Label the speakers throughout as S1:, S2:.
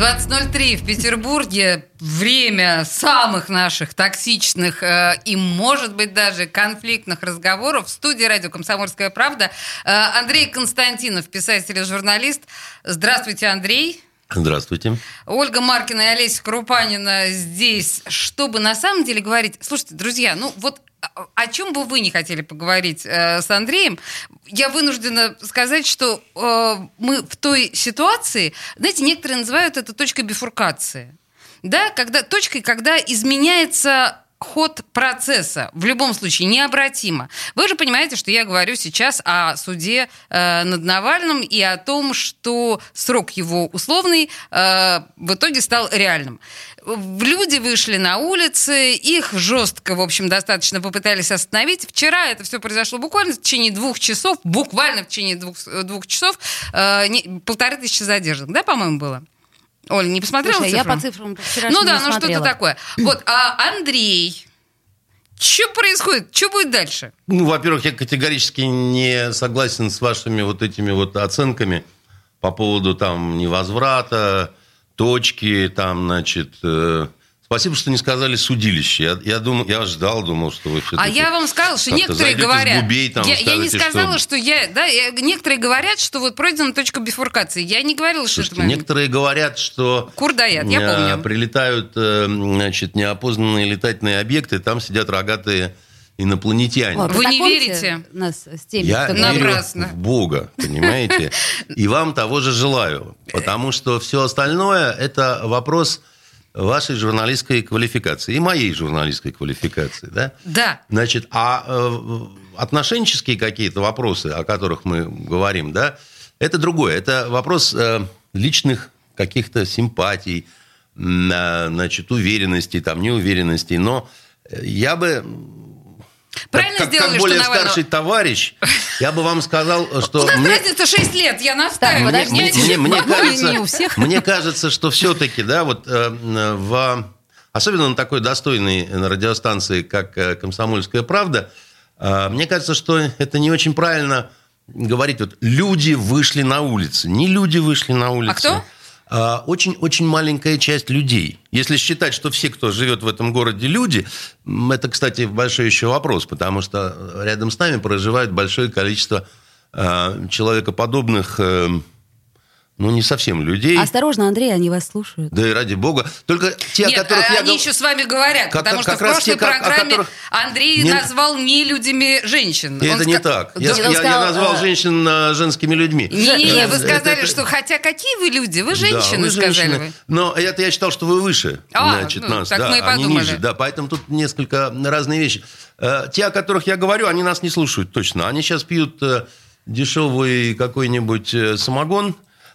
S1: 20.03 в Петербурге. Время самых наших токсичных э, и, может быть, даже конфликтных разговоров. В студии радио «Комсомольская правда» э, Андрей Константинов, писатель и журналист. Здравствуйте, Андрей.
S2: Здравствуйте.
S1: Ольга Маркина и Олеся Крупанина здесь, чтобы на самом деле говорить... Слушайте, друзья, ну вот о чем бы вы не хотели поговорить э, с Андреем, я вынуждена сказать, что э, мы в той ситуации, знаете, некоторые называют это точкой бифуркации. Да, когда, точкой, когда изменяется ход процесса в любом случае необратимо. Вы же понимаете, что я говорю сейчас о суде э, над Навальным и о том, что срок его условный э, в итоге стал реальным. Люди вышли на улицы, их жестко, в общем, достаточно попытались остановить. Вчера это все произошло буквально в течение двух часов, буквально в течение двух, двух часов, э, не, полторы тысячи задержанных, да, по-моему, было? Оля, не посмотрела
S3: Слушай,
S1: цифру?
S3: я по цифрам
S1: Ну да, ну что-то такое. Вот, а Андрей, что происходит? Что будет дальше?
S2: Ну, во-первых, я категорически не согласен с вашими вот этими вот оценками по поводу там невозврата, точки, там, значит... Спасибо, что не сказали судилище. Я, я, думал, я ждал, думал, что вы
S1: А я вам сказала, что некоторые говорят...
S2: Губей, там,
S1: я, я не
S2: скажете,
S1: сказала,
S2: что...
S1: что, я... Да, я- некоторые говорят, что вот пройдена точка бифуркации. Я не говорила, что
S2: Слушайте,
S1: это момент.
S2: некоторые говорят, что
S1: Курдаят, я
S2: э,
S1: помню.
S2: прилетают э, значит, неопознанные летательные объекты, там сидят рогатые инопланетяне.
S3: Вот,
S1: Вы не верите?
S3: Нас с теми,
S2: Я
S3: кто
S2: верю
S1: Напрасно.
S2: в Бога, понимаете? И вам того же желаю. Потому что все остальное – это вопрос вашей журналистской квалификации и моей журналистской квалификации. Да?
S1: Да.
S2: Значит, а э, отношенческие какие-то вопросы, о которых мы говорим, да, это другое. Это вопрос э, личных каких-то симпатий, э, значит, уверенностей, там, неуверенностей. Но я бы
S1: Правильно
S2: как,
S1: сделали,
S2: как более
S1: что Навального-
S2: старший товарищ, я бы вам сказал, что
S1: У нас
S2: мне,
S1: разница 6 лет, я настаиваю.
S2: Мне,
S3: Знаете,
S2: мне- мне кажется,
S3: не у всех.
S2: мне кажется, что все-таки, да, вот э, э, в особенно на такой достойной радиостанции, как э, «Комсомольская правда», э, мне кажется, что это не очень правильно говорить, вот люди вышли на улицы. Не люди вышли на улицы.
S1: кто?
S2: А, Очень-очень маленькая часть людей. Если считать, что все, кто живет в этом городе, люди, это, кстати, большой еще вопрос, потому что рядом с нами проживает большое количество а, человекоподобных, э, ну, не совсем людей.
S3: Осторожно, Андрей, они вас слушают.
S2: Да и ради бога. Только те,
S1: Нет,
S2: о которых
S1: а
S2: я
S1: они еще с вами говорят,
S2: Как-
S1: потому
S2: как
S1: что в
S2: раз
S1: прошлой
S2: те, как-
S1: программе
S2: которых-
S1: Андрей
S2: Не-
S1: назвал нелюдями женщин.
S2: И
S1: Он
S2: это не
S1: ска-
S2: так.
S1: Да-
S2: Я, я- я
S3: сказал,
S2: назвал
S3: э,
S2: женщин а, женскими людьми.
S1: Не-не-не, вы
S2: Это-
S1: сказали,
S2: это-
S1: что хотя какие вы люди, вы
S2: Да,
S1: женщины,
S2: вы
S1: сказали
S2: женщины.
S1: вы.
S2: Но это я считал, что вы выше,
S1: А,
S2: значит,
S1: ну,
S2: нас.
S1: так
S2: да,
S1: мы и
S2: они
S1: подумали.
S2: ниже. Да, поэтому тут несколько разные вещи. Э, Те, о которых я говорю, они нас не слушают точно. Они сейчас пьют э, дешевый какой-нибудь э, самогон, э,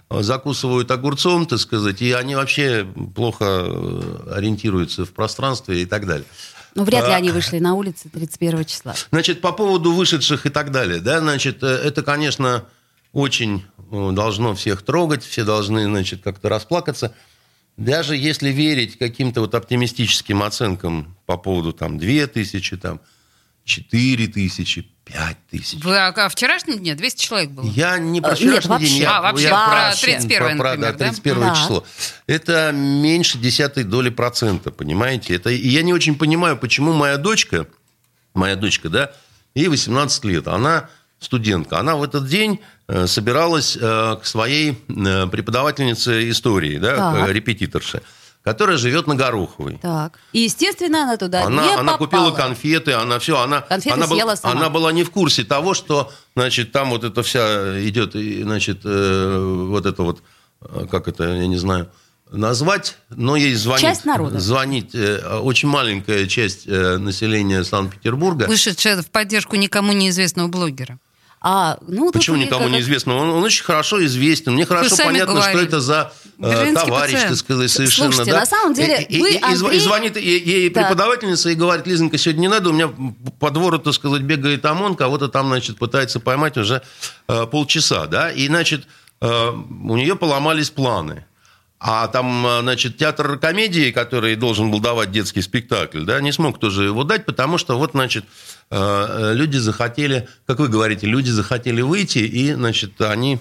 S2: закусывают огурцом, так сказать, и они вообще плохо э, ориентируются в пространстве и так далее.
S3: Ну, вряд ли
S2: А.
S3: они вышли на улицы 31 числа.
S2: Значит, по поводу вышедших и так далее, да, значит, э, это, конечно, очень э, должно всех трогать, все должны, значит, как-то расплакаться. Даже если верить каким-то вот оптимистическим оценкам по поводу там 2 тысячи, там 4 5 тысяч.
S1: Вы о, о вчерашнем дне 200 человек было.
S2: Я не про
S3: Э,
S2: вчерашний
S3: нет,
S2: день, я,
S1: А, вообще,
S2: я
S1: про
S3: вообще.
S1: 31
S2: про-
S1: например,
S2: да,
S1: да?
S2: 31
S3: Да.
S2: число. Это меньше десятой доли процента, понимаете? Это, и я не очень понимаю, почему моя дочка, моя дочка, да, ей 18 лет, она студентка, она в этот день э, собиралась э, к своей э, преподавательнице истории, да, к репетиторше, которая живет на Гороховой.
S3: Так. И, естественно, она туда не
S2: Она, она
S3: попала.
S2: купила конфеты, она все, она,
S3: Конфеты
S2: она,
S3: съела сама.
S2: она была не в курсе того, что, значит, там вот это вся идет, и, значит, э, вот это вот, э, как это, я не знаю, назвать, но ей звонит.
S3: Часть народа.
S2: Звонит э, очень маленькая часть э, населения Санкт-Петербурга.
S1: Вышедшая в поддержку никому неизвестного блогера.
S3: А, ну,
S2: Почему никому
S3: как-
S2: неизвестно? Он, он очень хорошо известен. Мне хорошо понятно,
S1: говорили.
S2: что это за э,
S1: Берлинский
S2: товарищ,
S1: пациент.
S2: так сказать, совершенно.
S3: Слушайте,
S2: да.
S3: на самом деле
S2: и,
S3: вы,
S2: и-
S3: Андрей-
S2: и звонит ей,
S3: Так.
S2: преподавательница и говорит, Лизонька, сегодня не надо, у меня по двору, так сказать, бегает ОМОН, кого-то там, значит, пытается поймать уже э, полчаса, да, и, значит, э, у нее поломались планы. А там, э, значит, театр комедии, который должен был давать детский спектакль, да, не смог тоже его дать, потому что вот, значит, э, люди захотели, как вы говорите, люди захотели выйти, и, значит, они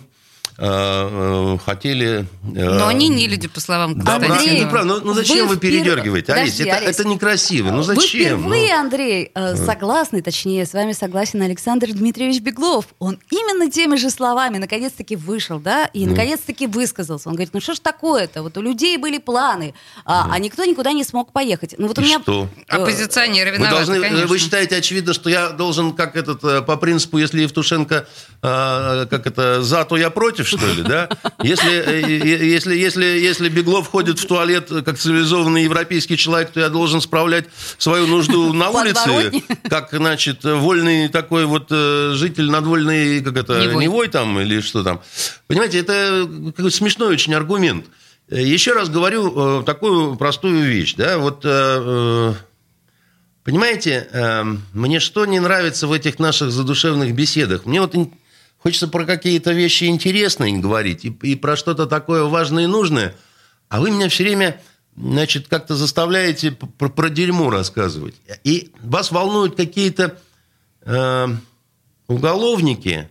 S2: хотели...
S1: Э, Но они не люди, по словам
S2: да, Андрей, не прав. Ну, ну зачем вы, вы передергиваете? Подожди, Олесь, это, это некрасиво. Ну зачем? Вы
S3: впервые, ну... Андрей, согласны, точнее, с вами согласен Александр Дмитриевич Беглов. Он именно теми же словами наконец-таки вышел, да, и mm. наконец-таки высказался. Он говорит, ну что ж такое-то? Вот у людей были планы, а, mm. а никто никуда не смог поехать. Ну вот
S2: и
S3: у меня...
S2: что?
S1: Оппозиционеры виноваты, вы, должны,
S2: конечно. вы считаете, очевидно, что я должен, как этот, по принципу, если Евтушенко, как это, за, то я против, против, что ли, да? Если, э, если, если, если Беглов ходит в туалет как цивилизованный европейский человек, то я должен справлять свою нужду на улице, как, значит, вольный такой вот э, житель надвольный, как это, Невой, Невой там или что там. Понимаете, это смешной очень аргумент. Еще раз говорю э, такую простую вещь, да, вот... Понимаете, мне что не нравится в этих наших задушевных беседах? Мне вот Хочется про какие-то вещи интересные говорить и, и про что-то такое важное и нужное. А вы меня все время, значит, как-то заставляете про, про дерьмо рассказывать. И вас волнуют какие-то э, уголовники,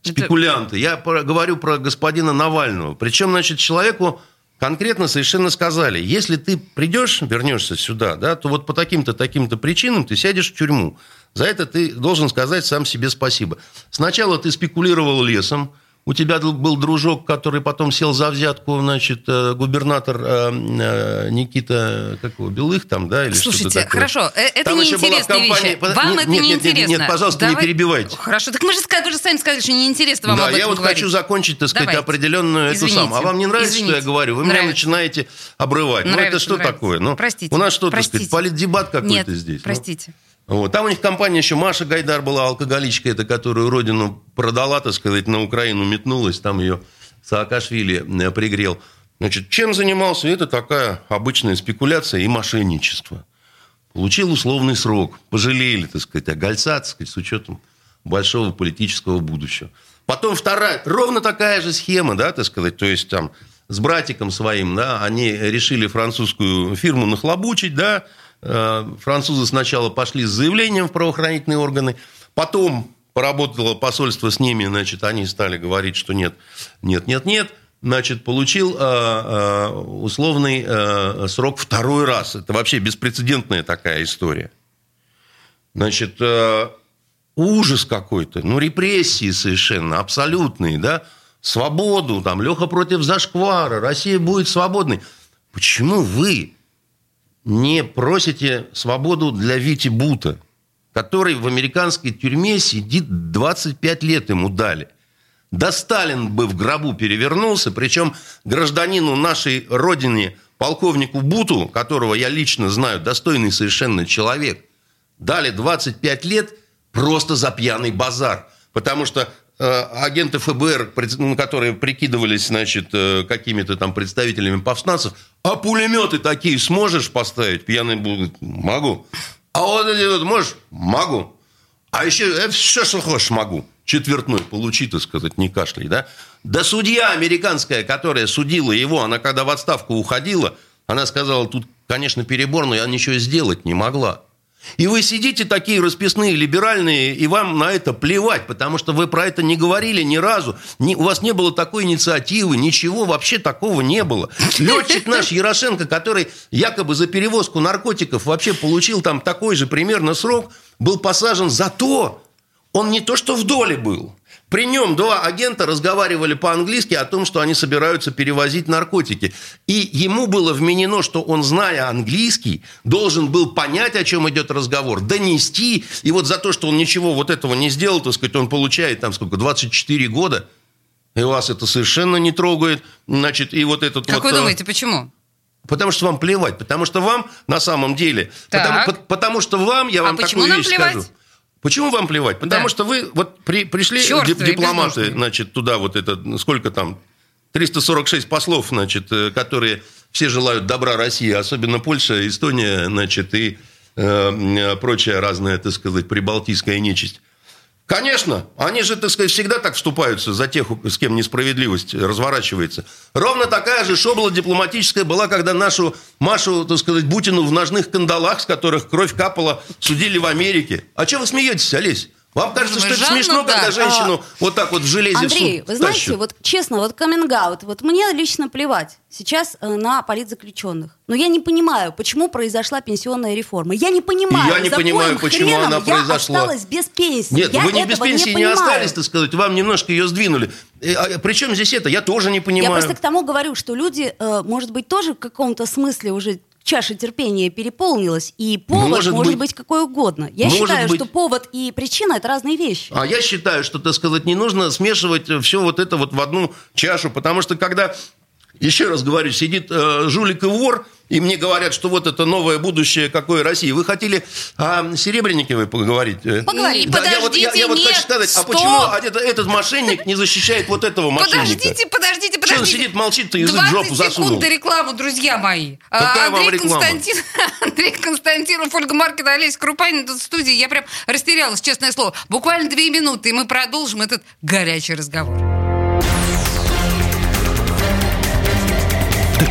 S2: спекулянты. Я про, говорю про господина Навального. Причем, значит, человеку конкретно совершенно сказали, если ты придешь, вернешься сюда, да, то вот по таким-то, таким-то причинам ты сядешь в тюрьму. За это ты должен сказать сам себе спасибо. Сначала ты спекулировал лесом, у тебя был дружок, который потом сел за взятку, значит, э, губернатор э, э, Никита, как его, Белых там, да, или
S1: Слушайте,
S2: что-то
S1: такое. хорошо, это там неинтересные вещи. Вам нет, это
S2: нет,
S1: не
S2: нет,
S1: интересно.
S2: Нет, нет, пожалуйста,
S1: Давай...
S2: не перебивайте.
S1: Хорошо, так мы же, вы же сами сказали, что неинтересно вам
S2: да,
S1: об этом
S2: я вот
S1: говорить.
S2: хочу закончить, так сказать,
S1: Давайте.
S2: определенную
S1: Извините.
S2: эту самую. А вам не нравится,
S1: Извините.
S2: что я говорю? Вы
S1: нравится.
S2: меня начинаете обрывать.
S1: Нравится,
S2: ну, это что
S1: нравится.
S2: такое? Ну,
S1: Простите.
S2: У нас что,
S1: простите.
S2: так сказать, политдебат какой-то
S1: Нет,
S2: здесь? Ну. Вот. Там у них компания еще Маша Гайдар была, алкоголичка, это которую родину продала, так сказать, на Украину метнулась, там ее Саакашвили э, пригрел. Значит, чем занимался? Это такая обычная спекуляция и мошенничество. Получил условный срок. Пожалели, так сказать, огольца, так сказать, с учетом большого политического будущего. Потом вторая, ровно такая же схема, да, так сказать, то есть там с братиком своим, да, они решили французскую фирму нахлобучить, да, французы сначала пошли с заявлением в правоохранительные органы, потом поработало посольство с ними, значит, они стали говорить, что нет, нет, нет, нет, значит, получил э, э, условный срок второй раз. Это вообще беспрецедентная такая история. Значит, ужас какой-то, ну, репрессии совершенно, абсолютные, да, свободу, там, Леха против зашквара, Россия будет свободной. Почему вы не просите свободу для Вити Бута, который в американской тюрьме сидит 25 лет ему дали. Да Сталин бы в гробу перевернулся, причем гражданину нашей родины, полковнику Буту, которого я лично знаю, достойный совершенно человек, дали 25 лет просто за пьяный базар. Потому что Э, агенты ФБР, ну, которые прикидывались, значит, э, какими-то там представителями повстанцев, а пулеметы такие сможешь поставить? Пьяный будет, могу. А вот эти вот можешь? Могу. А еще это все, что хочешь, могу. Четвертной получи, так сказать, не кашляй, да? Да судья американская, которая судила его, она когда в отставку уходила, она сказала, тут, конечно, перебор, но я ничего сделать не могла. И вы сидите такие расписные, либеральные, и вам на это плевать, потому что вы про это не говорили ни разу. Ни, у вас не было такой инициативы, ничего вообще такого не было. Летчик наш Ярошенко, который якобы за перевозку наркотиков вообще получил там такой же примерно срок, был посажен за то, он не то что в доле был, при нем два агента разговаривали по-английски о том, что они собираются перевозить наркотики. И ему было вменено, что он, зная английский, должен был понять, о чем идет разговор, донести. И вот за то, что он ничего вот этого не сделал, так сказать, он получает там сколько, 24 года. И вас это совершенно не трогает. Значит, и вот этот
S1: как
S2: вот...
S1: вы думаете, почему?
S2: Потому что вам плевать. Потому что вам на самом деле... Потому, потому что вам, я
S1: а
S2: вам
S1: почему
S2: такую
S1: нам
S2: вещь
S1: плевать?
S2: скажу. Почему вам плевать? Потому
S1: Да.
S2: что вы вот при, пришли дип- дипломаты,
S1: бездушные.
S2: значит, туда вот это, ну, сколько там, 346 послов, значит, э, которые все желают добра России, особенно Польша, Эстония, значит, и э, э, прочая разная, так сказать, прибалтийская нечисть. Конечно, они же, так сказать, всегда так вступаются за тех, с кем несправедливость разворачивается. Ровно такая же шобла дипломатическая была, когда нашу Машу, так сказать, Бутину в ножных кандалах, с которых кровь капала, судили в Америке. А что вы смеетесь, Олесь? Вам кажется, что это
S1: Жанну,
S2: смешно,
S1: да.
S2: когда женщину вот так вот в железе
S3: Андрей,
S2: в суд
S3: вы знаете,
S2: тащат?
S3: вот честно, вот каминг вот мне лично плевать сейчас э, на политзаключенных. Но я не понимаю, почему произошла пенсионная реформа. Я не понимаю,
S2: я не понимаю, почему она
S3: я
S2: произошла.
S3: осталась без пенсии.
S2: Нет,
S3: я
S2: вы не без пенсии не,
S3: понимаю.
S2: остались, так сказать, вам немножко ее сдвинули. Э, а Причем здесь это? Я тоже не
S3: Я
S2: понимаю.
S3: просто к тому говорю, что люди, э, может быть, тоже в каком-то смысле уже чаша терпения переполнилась, и повод
S2: Может
S3: может,
S2: быть.
S3: быть, какой угодно. Я считаю,
S2: быть.
S3: что повод и причина это разные вещи.
S2: А я считаю, что, так сказать, не нужно смешивать все вот это вот в одну чашу, потому что когда, еще раз говорю, сидит э, жулик и вор, и мне говорят, что вот это новое будущее какой России. Вы хотели о Серебренниковой поговорить? э?
S3: Поговорим.
S2: Да, я вот, я, я вот
S1: Подождите,
S2: хочу сказать, а
S1: нет,
S2: почему
S1: стоп.
S2: этот, этот мошенник не защищает вот этого мошенника?
S1: Подождите, подождите,
S2: Что он
S1: подождите.
S2: сидит, молчит, ты язык в
S1: 20
S2: жопу засунул?
S1: секунд до рекламы, друзья мои. А,
S2: Какая вам
S1: Андрей,
S2: реклама?
S1: Константин, Андрей Константинов, Ольга Маркина, Олеся Крупанин тут в студии. Я прям растерялась, честное слово. Буквально две минуты, и мы продолжим этот горячий разговор.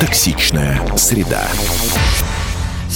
S4: Токсичная среда.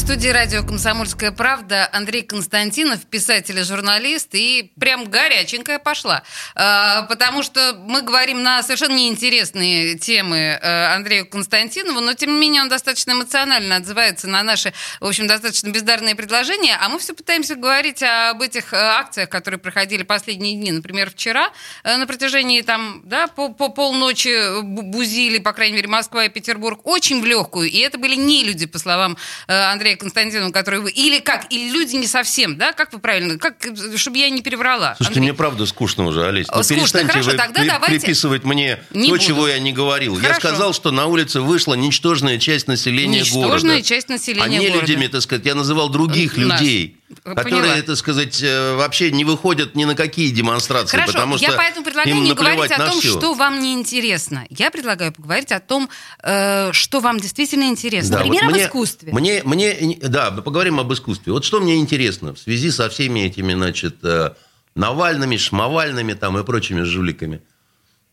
S1: Студии радио «Комсомольская правда» Андрей Константинов, писатель и журналист, и прям горяченькая пошла. А, Потому что мы говорим на совершенно неинтересные темы э, Андрею Константинову, но тем не менее он достаточно эмоционально отзывается на наши, в общем, достаточно бездарные предложения, а мы все пытаемся говорить об этих э, акциях, которые проходили последние дни. Например, вчера э, на протяжении там, да, по, по полночи бу- бузили, по крайней мере, Москва и Петербург, очень в легкую, и это были не люди, по словам э, Андрея Константинова, которые вы... Или как? Или люди не совсем, да? Как вы правильно? Как, чтобы я не переврала.
S2: Слушайте,
S1: Андрей?
S2: мне правда скучно уже, Олесь. Ну,
S1: Скучно.
S2: перестаньте
S1: Хорошо,
S2: вы
S1: тогда
S2: при-
S1: давайте-
S2: приписывать мне
S1: Не
S2: то,
S1: буду.
S2: чего я не говорил. Я
S1: Хорошо.
S2: сказал, что на улице вышла ничтожная часть населения
S1: Ничтожная
S2: города.
S1: часть населения
S2: а не
S1: города.
S2: людьми, так сказать, я называл других
S1: Нас.
S2: людей,
S1: Поняла.
S2: которые, так сказать, э, вообще не выходят ни на какие демонстрации,
S1: Хорошо,
S2: потому что
S1: я поэтому предлагаю не говорить о том,
S2: всё.
S1: что вам не интересно. Я предлагаю поговорить о том, э, что вам действительно интересно.
S2: Да,
S3: Например,
S2: вот
S3: об
S2: мне-
S3: искусстве.
S2: Мне, мне, да, поговорим об искусстве. Вот что мне интересно в связи со всеми этими, значит, э, Навальными, Шмовальными там и прочими жуликами.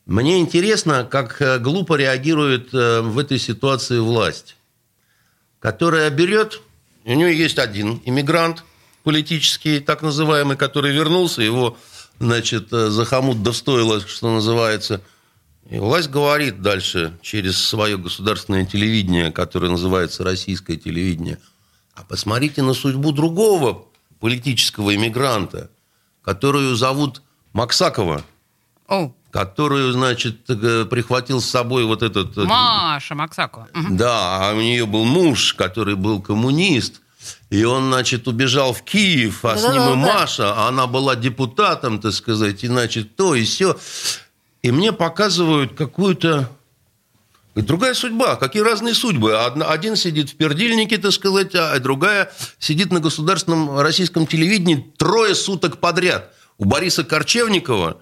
S2: Мне интересно, как глупо реагирует в этой ситуации власть, которая берет, у нее есть один иммигрант политический, так называемый, который вернулся, его, значит, э, за хомут да стоило, что называется. И власть говорит дальше через свое государственное телевидение, которое называется российское телевидение, а посмотрите на судьбу другого политического иммигранта, которую зовут Максакова,
S1: О,
S2: которую, значит, прихватил с собой вот этот... э,
S1: Маша Максакова.
S2: Да, а у нее был муж, который был коммунист. И он, значит, убежал в Киев, а с ним и
S3: Да-да-да.
S2: Маша, а она была депутатом, так сказать, и, значит, то и все. И мне показывают какую-то другая судьба, какие разные судьбы. Одна- Один сидит в пердильнике, так сказать, а другая сидит на государственном российском телевидении трое суток подряд. У Бориса Корчевникова,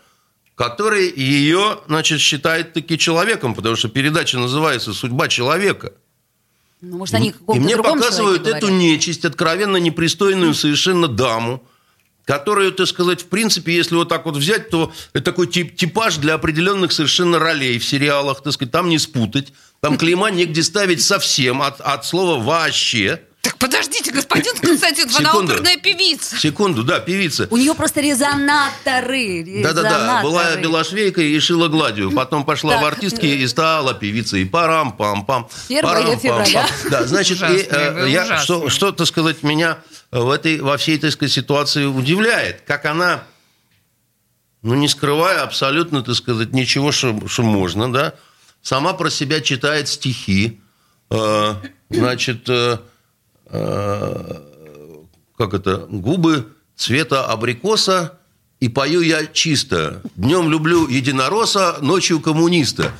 S2: который ее, значит, считает таки человеком, потому что передача называется «Судьба человека».
S3: Ну, может, они о
S2: И мне показывают эту нечисть, откровенно непристойную совершенно даму, которую, так сказать, в принципе, если вот так вот взять, то это такой тип, типаж для определенных совершенно ролей в сериалах, так сказать, там не спутать. Там клейма негде ставить совсем, от, от слова «вообще».
S1: Так подождите, господин Константинов, она оперная певица.
S2: Секунду, да, певица.
S3: У нее просто резонаторы.
S2: Да-да-да, была белошвейкой и шила гладью. Потом пошла
S3: Так.
S2: в артистки и стала певицей. Парам-пам-пам.
S3: Первое
S2: парам-пам-пам.
S3: февраля.
S2: Да, значит, и,
S1: Ужасные
S2: э,
S1: вы,
S2: я, что, что, так сказать, меня в этой, во всей этой сказать, ситуации удивляет. Как она, ну, не скрывая абсолютно, так сказать, ничего, что, что можно, да, сама про себя читает стихи. Э, значит, э, э, как это, губы цвета абрикоса и пою я чисто. Днем люблю единоросса, ночью коммуниста.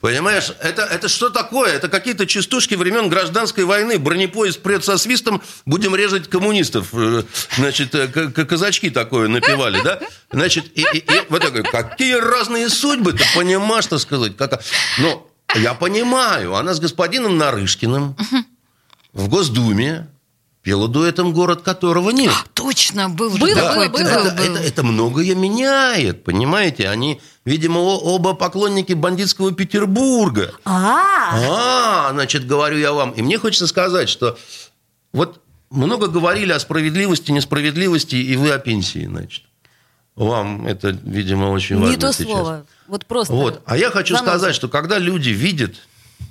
S2: Понимаешь, это, это что такое? Это какие-то частушки времен гражданской войны. Бронепоезд прет со свистом, будем резать коммунистов. Э, Значит, э, казачки такое напевали, да? Значит, и, и- и вот такое, какие разные судьбы, ты понимаешь, что сказать? Как... Ну, я понимаю, она с господином Нарышкиным в Госдуме пела дуэтом «Город которого нет».
S1: Точно, был же
S3: Было,
S1: такой,
S3: было, было.
S1: был,
S2: Это,
S1: был.
S2: это- это многое меняет, понимаете? Они, видимо, оба поклонники бандитского Петербурга.
S3: А,
S2: А, значит, говорю я вам. И мне хочется сказать, что вот много говорили о справедливости, несправедливости, и вы о пенсии, значит. Вам это, видимо, очень важно
S3: не то
S2: сейчас.
S3: слово. Вот просто.
S2: Вот. А я хочу сказать, что когда люди видят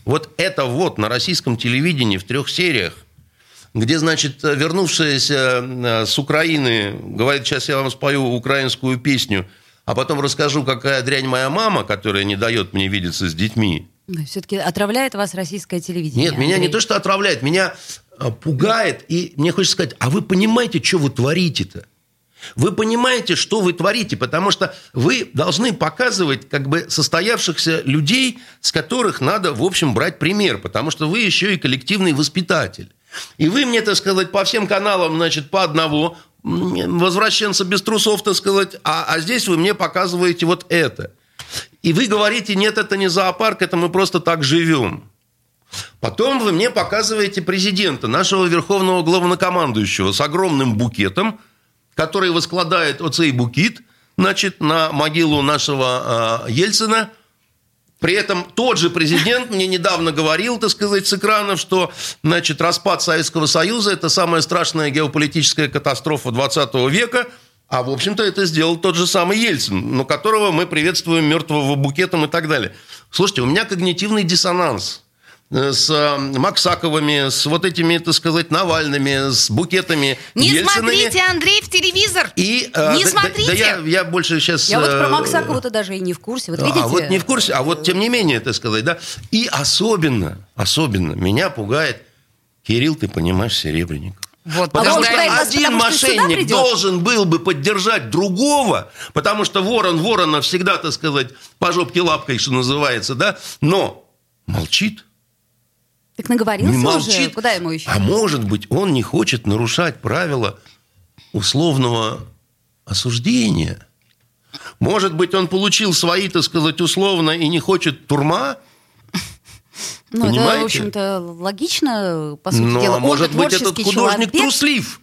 S2: вот это вот на российском телевидении в трех сериях, где, значит, вернувшаяся э, с Украины говорит, сейчас я вам спою украинскую песню, а потом расскажу, какая дрянь моя мама, которая не дает мне видеться с детьми.
S3: Все-таки отравляет вас российское телевидение.
S2: Нет, меня не
S3: Андрей.
S2: то, что отравляет, меня э, пугает, и мне хочется сказать, а вы понимаете, что вы творите-то? Вы понимаете, что вы творите, потому что вы должны показывать как бы состоявшихся людей, с которых надо, в общем, брать пример, потому что вы еще и коллективный воспитатель. И вы мне, так сказать, по всем каналам, значит, по одного, возвращенца без трусов, так сказать, а, а здесь вы мне показываете вот это. И вы говорите, нет, это не зоопарк, это мы просто так живем. Потом вы мне показываете президента, нашего верховного главнокомандующего, с огромным букетом, который воскладает оцей букет, значит, на могилу нашего э, Ельцина. При этом тот же президент мне недавно говорил, так сказать, с экранов, что, значит, распад Советского Союза – это самая страшная геополитическая катастрофа 20 века, а, в общем-то, это сделал тот же самый Ельцин, но которого мы приветствуем мертвого букетом и так далее. Слушайте, у меня когнитивный диссонанс с э, Максаковыми, с вот этими, так сказать, Навальными, с букетами
S1: Не
S2: Ельцинами.
S1: смотрите, Андрей, в телевизор.
S2: И, э,
S1: Не
S2: да- да-
S1: смотрите.
S2: Да, я, я больше сейчас...
S3: Я вот про
S2: э,
S3: Максакову-то даже и не в курсе. Вот видите?
S2: а вот не в курсе, а вот тем не менее, так сказать, да. И особенно, особенно меня пугает Кирилл, ты понимаешь, Серебренников.
S1: Вот,
S3: А
S2: Потому
S3: он
S2: что
S3: вас,
S2: один
S3: потому что
S2: мошенник
S3: придет?
S2: должен был бы поддержать другого, потому что ворон ворона всегда, так сказать, по жопке лапкой, что называется, да, но молчит.
S3: Так наговорился
S2: Не
S3: уже?
S2: молчит.
S3: Куда ему еще?
S2: А может быть, он не хочет нарушать правила условного осуждения. Может быть, он получил свои, так сказать, условно и не хочет турма.
S3: ну, это,
S2: понимаете?
S3: в общем-то, логично, по сути
S2: Но
S3: дела.
S2: а может быть, этот художник
S3: человек.
S2: труслив.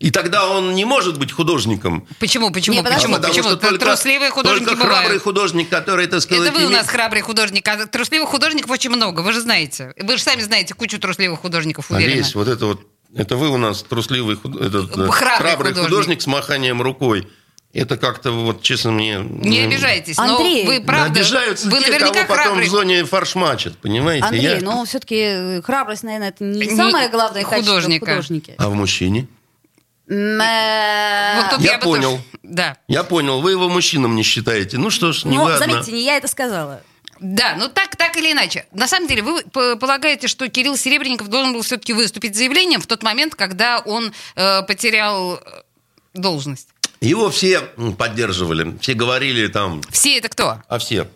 S2: И тогда он не может быть художником.
S1: Почему, почему,
S3: Не, подожди.
S1: почему,
S2: потому
S1: почему?
S2: что только,
S1: Трусливые художники
S2: только храбрый
S1: бывают.
S2: художник, который, так сказать,
S1: Это вы у нас храбрый художник, а трусливых художников очень много, вы же знаете. Вы же сами знаете кучу трусливых художников, уверена.
S2: Олесь, вот это вот, это вы у нас трусливый этот, э,
S1: Храбрый
S2: храбрый,
S1: художник.
S2: художник. с маханием рукой. Это как-то вот, честно, мне...
S1: Не обижайтесь,
S3: Андрей.
S1: но вы правда,
S2: Обижаются
S1: вы
S2: те,
S1: наверняка
S2: кого потом
S1: храбрый
S2: в зоне фаршмачат, понимаете?
S3: Андрей,
S2: Я-
S3: но все-таки храбрость, наверное, это не,
S1: Не
S3: самое главное качество в
S1: художника.
S2: А в мужчине?
S1: Вот тут
S2: Я
S1: бы
S2: понял.
S1: тоже- Да.
S2: Я понял, вы его мужчином не считаете. Ну что ж, не
S3: Ну, заметьте, не я это сказала.
S1: Да, ну так, так или иначе. На самом деле, вы полагаете, что Кирилл Серебренников должен был все-таки выступить с заявлением в тот момент, когда он э, потерял э, должность?
S2: Его все поддерживали, все говорили там,
S1: Все это кто?
S2: а все.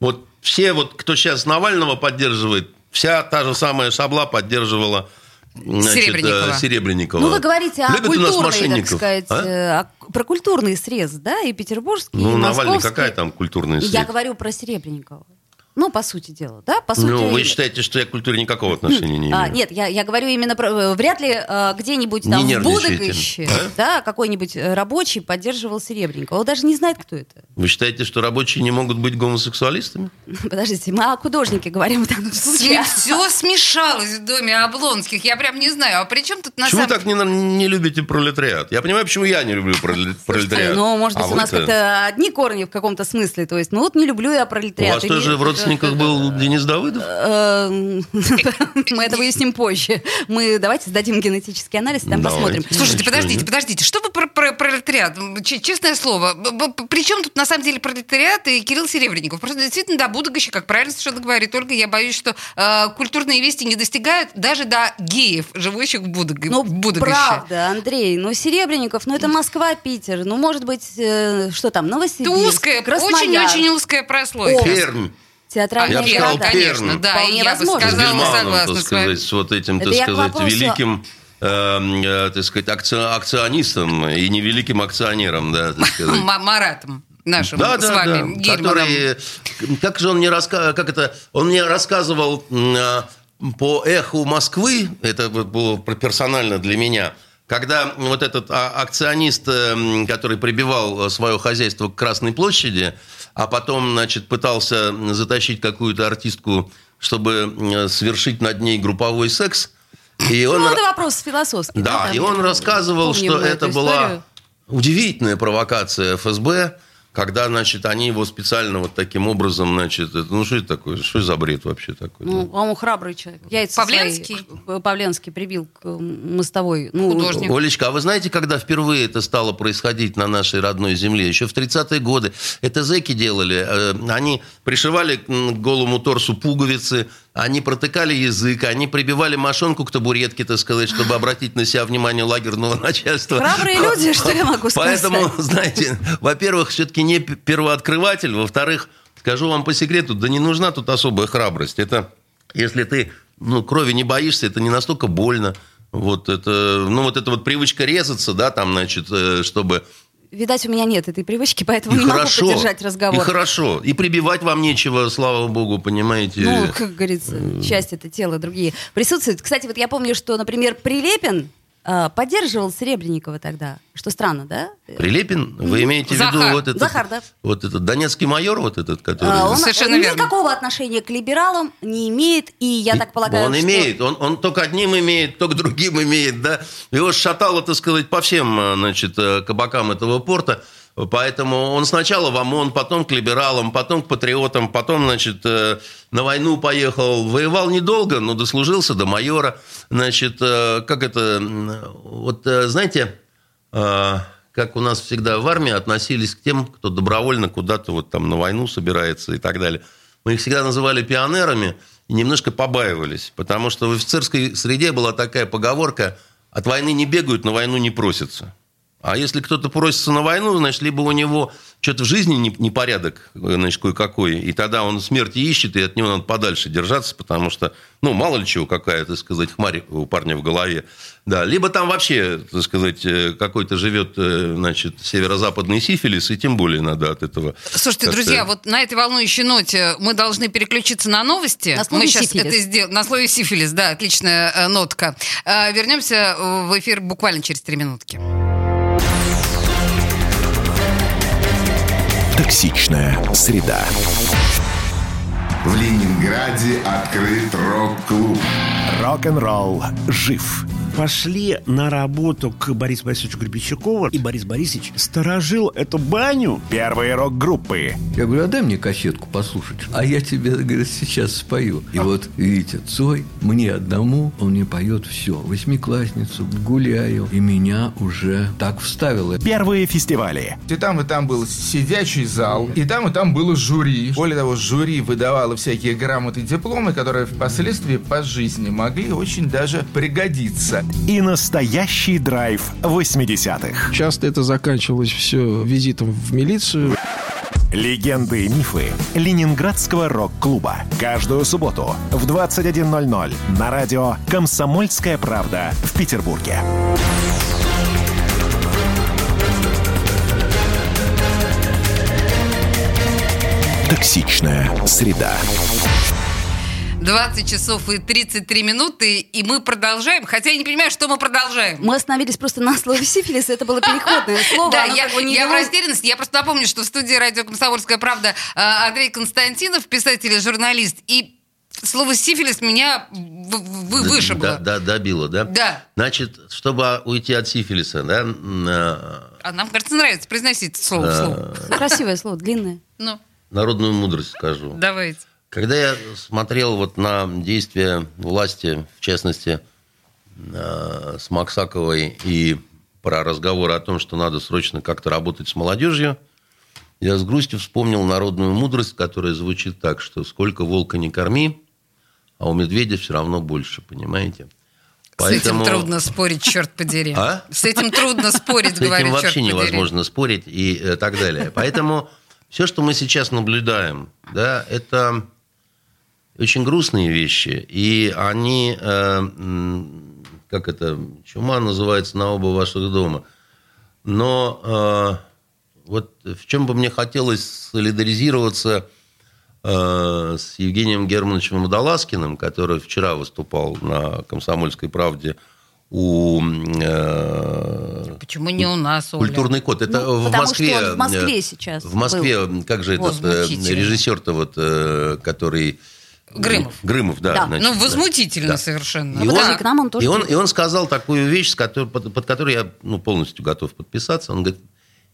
S2: Вот все, вот, кто сейчас Навального поддерживает, вся та же самая Шабла поддерживала значит,
S1: Серебренникова.
S2: э, Серебренникова.
S3: Ну, вы говорите о
S2: Любят у нас
S3: культурной, так сказать,
S2: а?
S3: э, о- про культурный срез, да, и петербургский,
S2: Ну,
S3: и
S2: Навальный,
S3: московский.
S2: какая там культурная
S3: Я
S2: срез?
S3: говорю про Серебренникова. Ну, по сути дела, да? По сути,
S2: Ну, вы считаете, что я к культуре никакого отношения не имею?
S3: А, нет, я, я говорю именно про... э, Вряд ли э, где-нибудь
S2: Не
S3: там в
S2: нервничайте,
S3: Будагоще,
S2: а?
S3: да, какой-нибудь э, рабочий поддерживал Серебренникова. Он даже не знает, кто это.
S2: Вы считаете, что рабочие не могут быть гомосексуалистами?
S3: Подождите, мы о художнике говорим в данном случае.
S1: Все смешалось в доме Облонских. Я прям не знаю. А при чем тут на
S2: Почему
S1: самом
S2: так не, не любите пролетариат? Я понимаю, почему я не люблю проле- пролетариат.
S3: Ну, может быть,
S2: А
S3: у нас как-то одни корни в каком-то смысле. То есть, ну вот не люблю я
S2: У
S3: пролетариат.
S2: вас
S3: или
S2: тоже в
S3: это-
S2: родственниках был Денис Давыдов?
S3: Эм, Мы это выясним позже. Мы давайте сдадим генетический анализ, там посмотрим.
S1: Слушайте, подождите, подождите. Что вы про, про пролетариат? Честное слово. При чем тут на самом деле пролетариат и Кирилл Серебренников? Просто действительно до будущего, как правильно совершенно говорит Ольга, я боюсь, что э, культурные вести не достигают даже до геев, живущих в, Будог...
S3: Ну, правда, Андрей, ну, Серебренников, ну, это Москва, Питер, ну, может быть, э, что там,
S1: Это
S3: Новосибирск,
S1: узкая,
S3: Красноярск,
S1: очень-очень узкая прослойка.
S2: Пермь.
S3: Театральные
S2: Я сказал,
S1: конечно, да, и
S3: Вполне
S1: я бы сказала, согласна
S2: так сказать, с вот этим, так сказать,
S3: вопросу-
S2: великим э, э, так сказать, акци- акционистом и невеликим акционером, да, так сказать.
S1: Маратом нашим
S2: Да,
S1: с
S2: да,
S1: вами,
S2: да. Который, как же он мне рассказывал, как это, он мне рассказывал а, по эху Москвы, это вот было персонально для меня, когда вот этот а, акционист, э, м, который прибивал свое хозяйство к Красной площади, а потом, значит, пытался затащить какую-то артистку, чтобы м, совершить над ней групповой секс, и он...
S3: Ну, это вопрос философский.
S2: да,
S3: там
S2: и он рассказывал, что это
S3: эту
S2: была
S3: историю.
S2: удивительная провокация ФСБ, когда, значит, они его специально вот таким образом, значит, ну что это такое, что за бред вообще такой?
S3: Ну, он храбрый человек. Яйца
S1: Павленский?
S3: свои, Павленский прибил к мостовой. Ну,
S1: Художник.
S2: Олечка, а вы знаете, когда впервые это стало происходить на нашей родной земле? Еще в 30-е годы. Это зэки делали. Э, Они пришивали к голому торсу пуговицы, они протыкали язык, они прибивали мошонку к табуретке, так сказать, чтобы обратить на себя внимание лагерного начальства.
S3: Храбрые люди, что я могу сказать.
S2: Поэтому, знаете, во-первых, все-таки не первооткрыватель, во-вторых, скажу вам по секрету, да не нужна тут особая храбрость. Это, если ты ну, крови не боишься, это не настолько больно. Вот это, ну, вот эта вот привычка резаться, да, там, значит, э, чтобы...
S3: Видать, у меня нет этой привычки, поэтому
S2: И
S3: не
S2: хорошо,
S3: могу поддержать
S2: и
S3: разговор.
S2: хорошо. И прибивать вам нечего, слава богу, понимаете.
S3: Ну, как говорится, часть это тело, другие присутствуют. Кстати, вот я помню, что, например, Прилепин поддерживал Серебренникова тогда. Что странно, да?
S2: Прилепин, вы имеете в виду
S1: Захар.
S2: вот этот...
S3: Захар, да.
S2: Вот этот донецкий майор, вот этот, который...
S3: А, он
S1: Совершенно верно.
S3: никакого отношения к либералам не имеет, и я так полагаю,
S2: Он
S3: что...
S2: имеет, он, он то к одним имеет, то к другим имеет, да. Его шатало, так сказать, по всем, э, значит, э, кабакам этого порта. Поэтому он сначала в ОМОН, потом к либералам, потом к патриотам, потом, значит, э, на войну поехал. Воевал недолго, но дослужился до майора. Значит, э, как это... Вот, э, знаете, как у нас всегда в армии относились к тем, кто добровольно куда-то вот там на войну собирается и так далее. Мы их всегда называли пионерами и немножко побаивались, потому что в офицерской среде была такая поговорка «от войны не бегают, на войну не просятся». А если кто-то просится на войну, значит, либо у него что-то в жизни не- непорядок, значит, кое-какой, и тогда он смерти ищет, и от него надо подальше держаться, потому что, ну, мало ли чего, какая, так сказать, хмарь у парня в голове. Да, либо там вообще, так сказать, э, какой-то живет, э, значит, северо-западный сифилис, и тем более надо от этого...
S1: Слушайте, друзья, вот на этой волнующей ноте мы должны переключиться на новости.
S3: На слове
S1: мы сейчас
S3: «сифилис».
S1: это сделаем. На слове сифилис, да, отличная э, нотка. Э, вернемся э, в эфир буквально через три минутки.
S4: Токсичная среда.
S5: В Ленинграде открыт рок-клуб.
S4: Рок-н-ролл жив.
S6: Пошли на работу к Борису Борисовичу Гребенщикову, и Борис Борисович сторожил эту баню.
S4: Первые рок-группы.
S7: Я говорю, а дай мне кассетку послушать. А я тебе, говорит, сейчас спою. И вот, видите, Цой мне одному, он мне поет все. Восьмиклассницу, гуляю. И меня уже так вставило.
S4: Первые фестивали.
S8: И там, и там был сидячий зал, и там, и там было жюри. Более того, жюри выдавало всякие грамоты и дипломы, которые впоследствии по жизни могли очень даже пригодиться.
S4: И настоящий драйв 80-х.
S9: Часто это заканчивалось все визитом в милицию.
S4: Легенды и мифы Ленинградского рок-клуба. Каждую субботу в 21.00 на радио «Комсомольская правда» в Петербурге. Токсичная среда.
S1: 20 часов и 33 минуты, и мы продолжаем. Хотя я не понимаю, что мы продолжаем.
S3: Мы остановились просто на слове сифилис, это было переходное слово.
S1: Да, я,
S3: как бы не
S1: я в растерянности. Я просто напомню, что в студии радио «Комсомольская правда» э, Андрей Константинов, писатель и журналист. И слово «сифилис» меня вы- вышибло.
S2: Да, да, добило, да?
S1: Да.
S2: Значит, чтобы уйти от сифилиса, да, э,
S1: А нам, кажется, нравится произносить это слово вслух.
S3: Красивое слово, длинное.
S1: Ну,
S2: народную мудрость скажу.
S1: давайте.
S2: Когда я смотрел вот на действия власти, в частности, э, с Максаковой и про разговоры о том, что надо срочно как-то работать с молодежью, я с грустью вспомнил народную мудрость, которая звучит так, что сколько волка не корми, а у медведя все равно больше, понимаете?
S1: С этим трудно спорить, черт подери.
S2: А?
S1: С этим трудно спорить,
S2: С
S1: говорю,
S2: этим вообще
S1: подери.
S2: невозможно спорить и э, так далее. Поэтому все, что мы сейчас наблюдаем, да, это очень грустные вещи, и они, э, как это, чума называется на оба ваших дома. Но э, вот в чем бы мне хотелось солидаризироваться э, с Евгением Германовичем Водолазкиным, который вчера выступал на «Комсомольской правде» у э,
S1: Почему не у нас, Оля?
S2: Культурный код. Это
S3: Ну,
S2: в
S3: потому
S2: Москве.
S3: что он в Москве
S2: э,
S3: сейчас
S2: В Москве, как же этот э, режиссер-то вот, э, который...
S1: Грымов.
S2: Грымов, да.
S3: Да.
S2: значит,
S1: Ну, возмутительно
S2: Да.
S1: совершенно.
S2: И
S3: Ну,
S2: он,
S3: к нам он тоже
S2: и, он, и он сказал такую вещь, с которой- под, под которой я ну, полностью готов подписаться. Он говорит,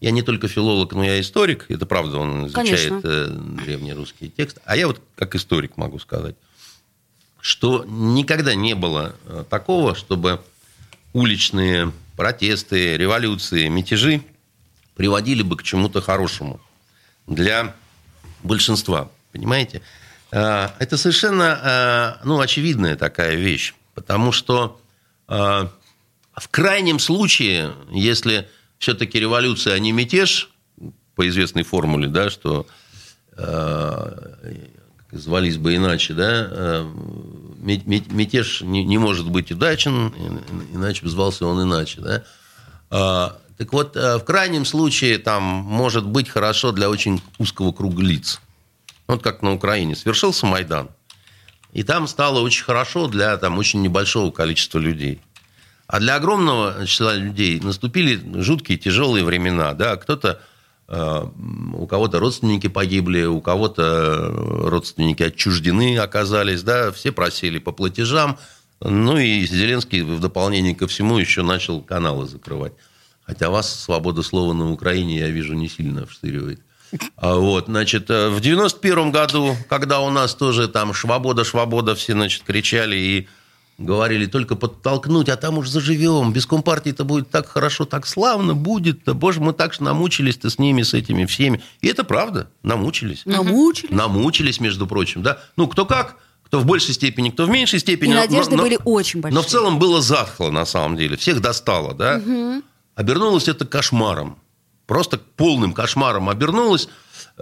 S2: я не только филолог, но я историк. Это правда, он изучает э, древнерусский текст. А я вот как историк могу сказать, что никогда не было такого, чтобы уличные протесты, революции, мятежи приводили бы к чему-то хорошему для большинства. Понимаете? Э, Это совершенно э, ну, очевидная такая вещь. Потому что э, в крайнем случае, если все-таки революция, а не мятеж, по известной формуле, да, что звались бы иначе, да, мятеж не, не может быть удачен, иначе бы звался он иначе, да. А, Так вот, э, в крайнем случае там может быть хорошо для очень узкого круга лиц. Вот как на Украине. Свершился Майдан. И там стало очень хорошо для там, очень небольшого количества людей. А для огромного числа людей наступили жуткие, тяжелые времена. Да? Кто-то, у кого-то родственники погибли, у кого-то э, родственники отчуждены оказались, да? все просили по платежам. Ну и Зеленский в дополнение ко всему еще начал каналы закрывать. Хотя вас свобода слова на Украине, я вижу, не сильно вштыривает. А Вот, значит, э, в 91 году, когда у нас тоже там «Швобода, швобода», все, значит, кричали и говорили, только подтолкнуть, а там уж заживем. Без Компартии-то будет так хорошо, так славно будет-то. Боже, мы так же намучились-то с ними, с этими всеми. И это правда, намучились.
S3: Намучили.
S2: Намучились, между прочим, да. Ну, кто как, кто в большей степени, кто в меньшей степени.
S3: И
S2: но-
S3: надежды
S2: но-
S3: были очень большие.
S2: но в целом было затхло, на самом деле. Всех достало, да? Обернулось это кошмаром. Просто полным кошмаром обернулось.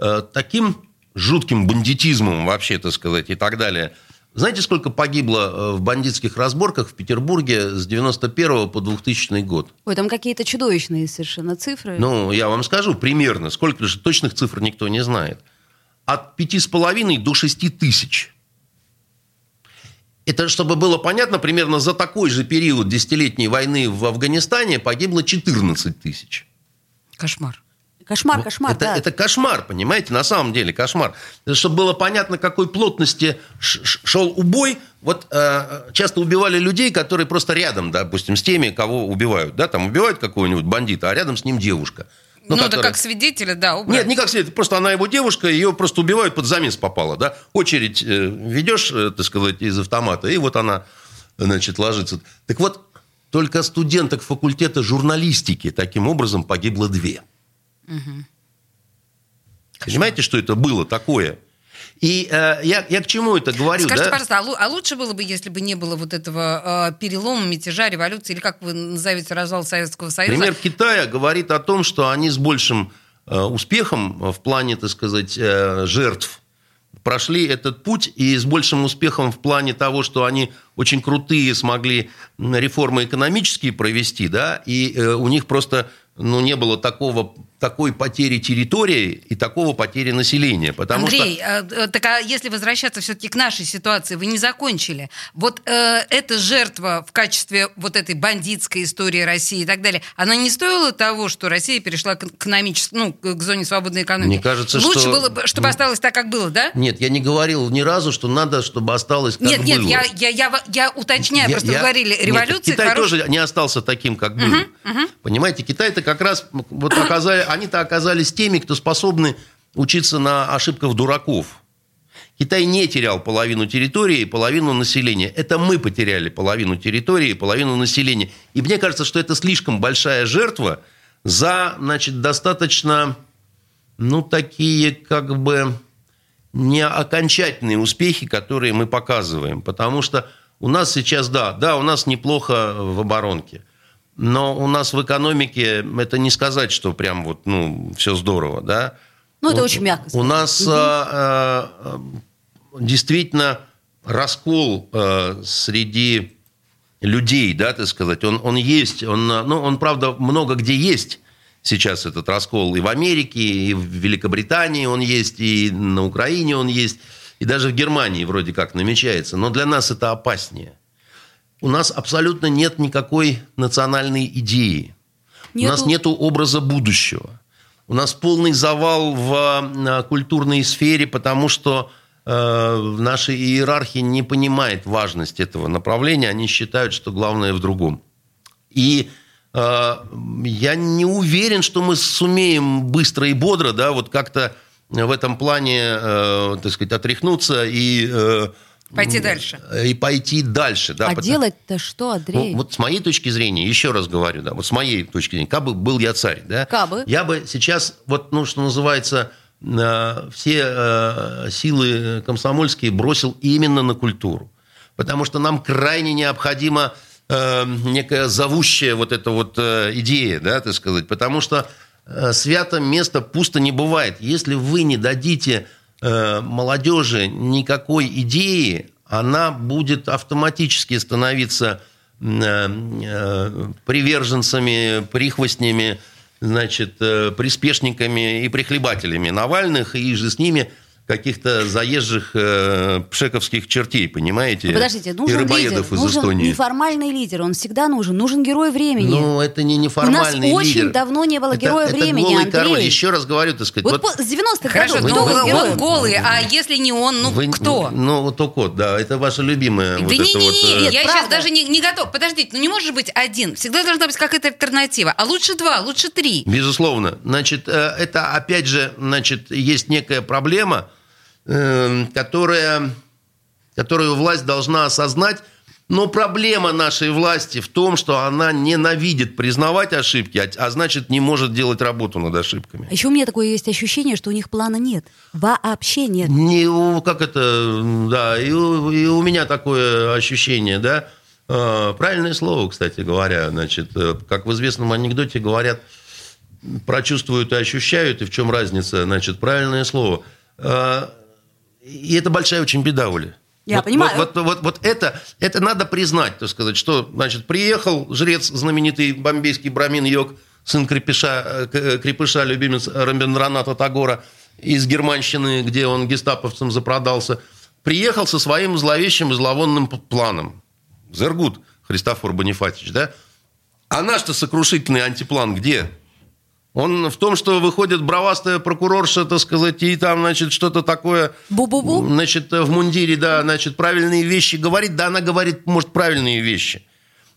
S2: э, таким жутким бандитизмом, вообще, так сказать, и так далее. Знаете, сколько погибло э, в бандитских разборках в Петербурге с 91 по 2000 год?
S3: Ой, там какие-то чудовищные совершенно цифры.
S2: Ну, я вам скажу примерно, сколько, что точных цифр никто не знает. От пяти с половиной до шести тысяч. Это, чтобы было понятно, примерно за такой же период десятилетней войны в Афганистане погибло 14 тысяч.
S1: Кошмар.
S3: Кошмар, кошмар,
S2: это,
S3: да.
S2: это кошмар, понимаете, на самом деле кошмар. Чтобы было понятно, какой плотности шел убой, вот э, часто убивали людей, которые просто рядом, допустим, с теми, кого убивают. Да, там убивают какого-нибудь бандита, а рядом с ним девушка.
S1: Ну, да
S2: которая-
S1: как свидетеля, да, убрать.
S2: Нет, не как свидетель, просто она его девушка, ее просто убивают, под замес попала, да? Очередь э, ведешь, э, так сказать, из автомата, и вот она, значит, ложится. Так вот, только студенток факультета журналистики таким образом погибло две. Понимаете, что это было такое? И э, я, я к чему это говорю,
S1: Скажите,
S2: да?
S1: пожалуйста, а, а лучше было бы, если бы не было вот этого э, перелома, мятежа, революции, или как вы назовете развал Советского Союза?
S2: Пример Китая говорит о том, что они с большим э, успехом в плане, так сказать, э, жертв прошли этот путь и с большим успехом в плане того, что они очень крутые смогли реформы экономические провести, да, и э, у них просто ну, не было такого, такой потери территории и такого потери населения. Потому
S1: Андрей,
S2: что...
S1: э, э, так а если возвращаться все-таки к нашей ситуации, вы не закончили. Вот э, эта жертва в качестве вот этой бандитской истории России и так далее, она не стоила того, что Россия перешла к экономической, ну, к зоне свободной экономики?
S2: Мне кажется,
S1: Лучше
S2: что-
S1: было бы, чтобы осталось так, как было, да?
S2: Нет, я не говорил ни разу, что надо, чтобы осталось как
S1: нет, нет,
S2: было.
S1: я, я, я, я уточняю,
S2: Я-
S1: просто
S2: я-
S1: говорили,
S2: Нет,
S1: революция
S2: Китай
S1: хорош-
S2: тоже не остался таким, как был. Понимаете, Китай-то как раз вот оказали, они-то оказались теми, кто способны учиться на ошибках дураков. Китай не терял половину территории и половину населения. Это мы потеряли половину территории и половину населения. И мне кажется, что это слишком большая жертва за, значит, достаточно, ну, такие, как бы, не окончательные успехи, которые мы показываем. Потому что у нас сейчас, да, да, у нас неплохо в оборонке. Но у нас в экономике это не сказать, что прям вот, ну, все здорово, да.
S3: Ну, это очень мягко.
S2: У нас угу. а, а, действительно раскол э, среди людей, да, так сказать, он, он есть, он, ну, он, правда, много где есть сейчас этот раскол. И в Америке, и в Великобритании он есть, и на Украине он есть, и даже в Германии вроде как намечается. Но для нас это опаснее. У нас абсолютно нет никакой национальной идеи. Нету... У нас нет образа будущего. У нас полный завал в э, культурной сфере, потому что Э, в нашей иерархии не понимает важность этого направления, они считают, что главное в другом. И э, я не уверен, что мы сумеем быстро и бодро, да, вот как-то в этом плане, э, так сказать, отряхнуться и э,
S1: Пойти дальше.
S2: И пойти дальше. Да,
S3: а
S2: потому...
S3: делать-то что, Андрей?
S2: Ну, вот с моей точки зрения, еще раз говорю, да, вот с моей точки зрения, как бы был я царь, да,
S3: Кабы.
S2: я бы сейчас, вот, ну, что называется, Э, все э, силы комсомольские бросил именно на культуру. Потому что нам крайне необходима э, некая зовущая вот эта вот идея, да, так сказать. Потому что свято место пусто не бывает. Если вы не дадите молодежи никакой идеи, она будет автоматически становиться приверженцами, прихвостнями значит, э, приспешниками и прихлебателями Навальных, и же с ними каких-то заезжих э, пшековских чертей, понимаете?
S3: Ну, подождите, нужен
S2: и лидер,
S3: из нужен
S2: Эстонии.
S3: неформальный лидер, он всегда нужен, нужен герой времени.
S2: Ну, это не неформальный
S3: У нас
S2: лидер.
S3: очень давно не было
S2: это,
S3: героя
S2: это
S3: времени,
S2: голый
S3: Андрей.
S2: король, еще раз говорю, так сказать.
S3: Вот, вот... с 90-х
S1: Хорошо,
S3: годов
S1: ну,
S3: кто был
S1: он
S3: героем?
S1: голый, а если не он, ну
S2: Вы,
S1: кто?
S2: Ну, вот кот, да, это ваша любимая
S1: Да
S2: вот
S1: не,
S2: это
S1: не,
S2: вот...
S1: не,
S2: э,
S1: я
S3: правда.
S1: сейчас даже не, не готов. Подождите, ну не может быть один. Всегда должна быть какая-то альтернатива. А лучше два, лучше три.
S2: Безусловно. Значит, э, это опять же, значит, есть некая проблема, которая, которую власть должна осознать. Но проблема нашей власти в том, что она ненавидит признавать ошибки, а, а значит не может делать работу над ошибками.
S3: А еще у меня такое есть ощущение, что у них плана нет. Вообще нет.
S2: Не, как это, да, и у, и у меня такое ощущение, да. Э, Правильное слово, кстати говоря, значит, э, как в известном анекдоте говорят, прочувствуют и ощущают, и в чем разница, значит, правильное слово. И это большая очень беда, Оля.
S3: Я
S2: вот,
S3: понимаю.
S2: Вот, вот, вот, вот это, это надо признать, так сказать, что, значит, приехал жрец, знаменитый бомбейский брамин Йог, сын крепыша, э, крепыша любимец Рамбенраната Тагора из Германщины, где он гестаповцам запродался, приехал со своим зловещим и зловонным планом. Зергут Христофор Бонифатич, да? А наш-то сокрушительный антиплан где? Он в том, что выходит бравастая прокурорша, так сказать, и там, значит, что-то такое...
S3: Бу-бу-бу?
S2: Значит, в мундире, да, значит, правильные вещи говорит. Да, она говорит, может, правильные вещи.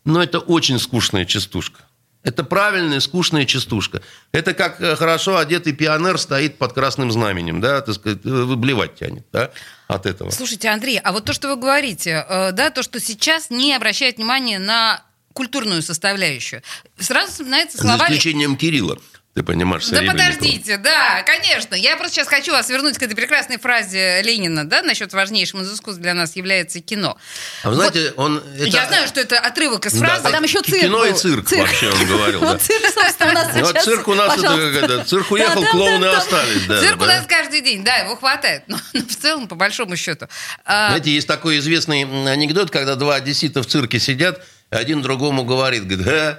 S2: Но это очень скучная частушка. Это правильная, скучная частушка. Это как э, хорошо одетый пионер стоит под красным знаменем, да, так сказать, э, выблевать тянет, да, от этого.
S1: Слушайте, Андрей, а вот то, что вы говорите, э, да, то, что сейчас не обращает внимания на культурную составляющую, сразу вспоминаются
S2: За
S1: слова...
S2: исключением Кирилла, ты понимаешь,
S1: Да подождите, да, конечно. Я просто сейчас хочу вас вернуть к этой прекрасной фразе Ленина, да, насчет важнейшим из искусств для нас является кино.
S2: А вы знаете, он... это-
S1: Я знаю, что это отрывок из
S2: Да,
S1: фразы.
S3: А там еще цирк
S2: Кино и
S3: был.
S2: цирк,
S3: Цирк.
S2: вообще он говорил, да.
S3: Вот цирк, собственно, у нас
S2: Ну,
S3: сейчас.
S2: цирк у нас это
S3: Пожалуйста.
S2: как это, цирк уехал, клоуны остались. Да,
S1: Цирк у
S2: да.
S1: нас каждый день, да, его хватает. Но, в целом, по большому счету. а,
S2: Знаете, есть такой известный анекдот, когда два одессита в цирке сидят, один другому говорит, говорит, «Э,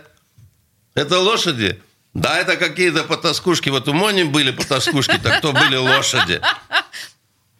S2: это лошади? Да, это какие-то потаскушки. Вот у Мони были потаскушки, так то были лошади.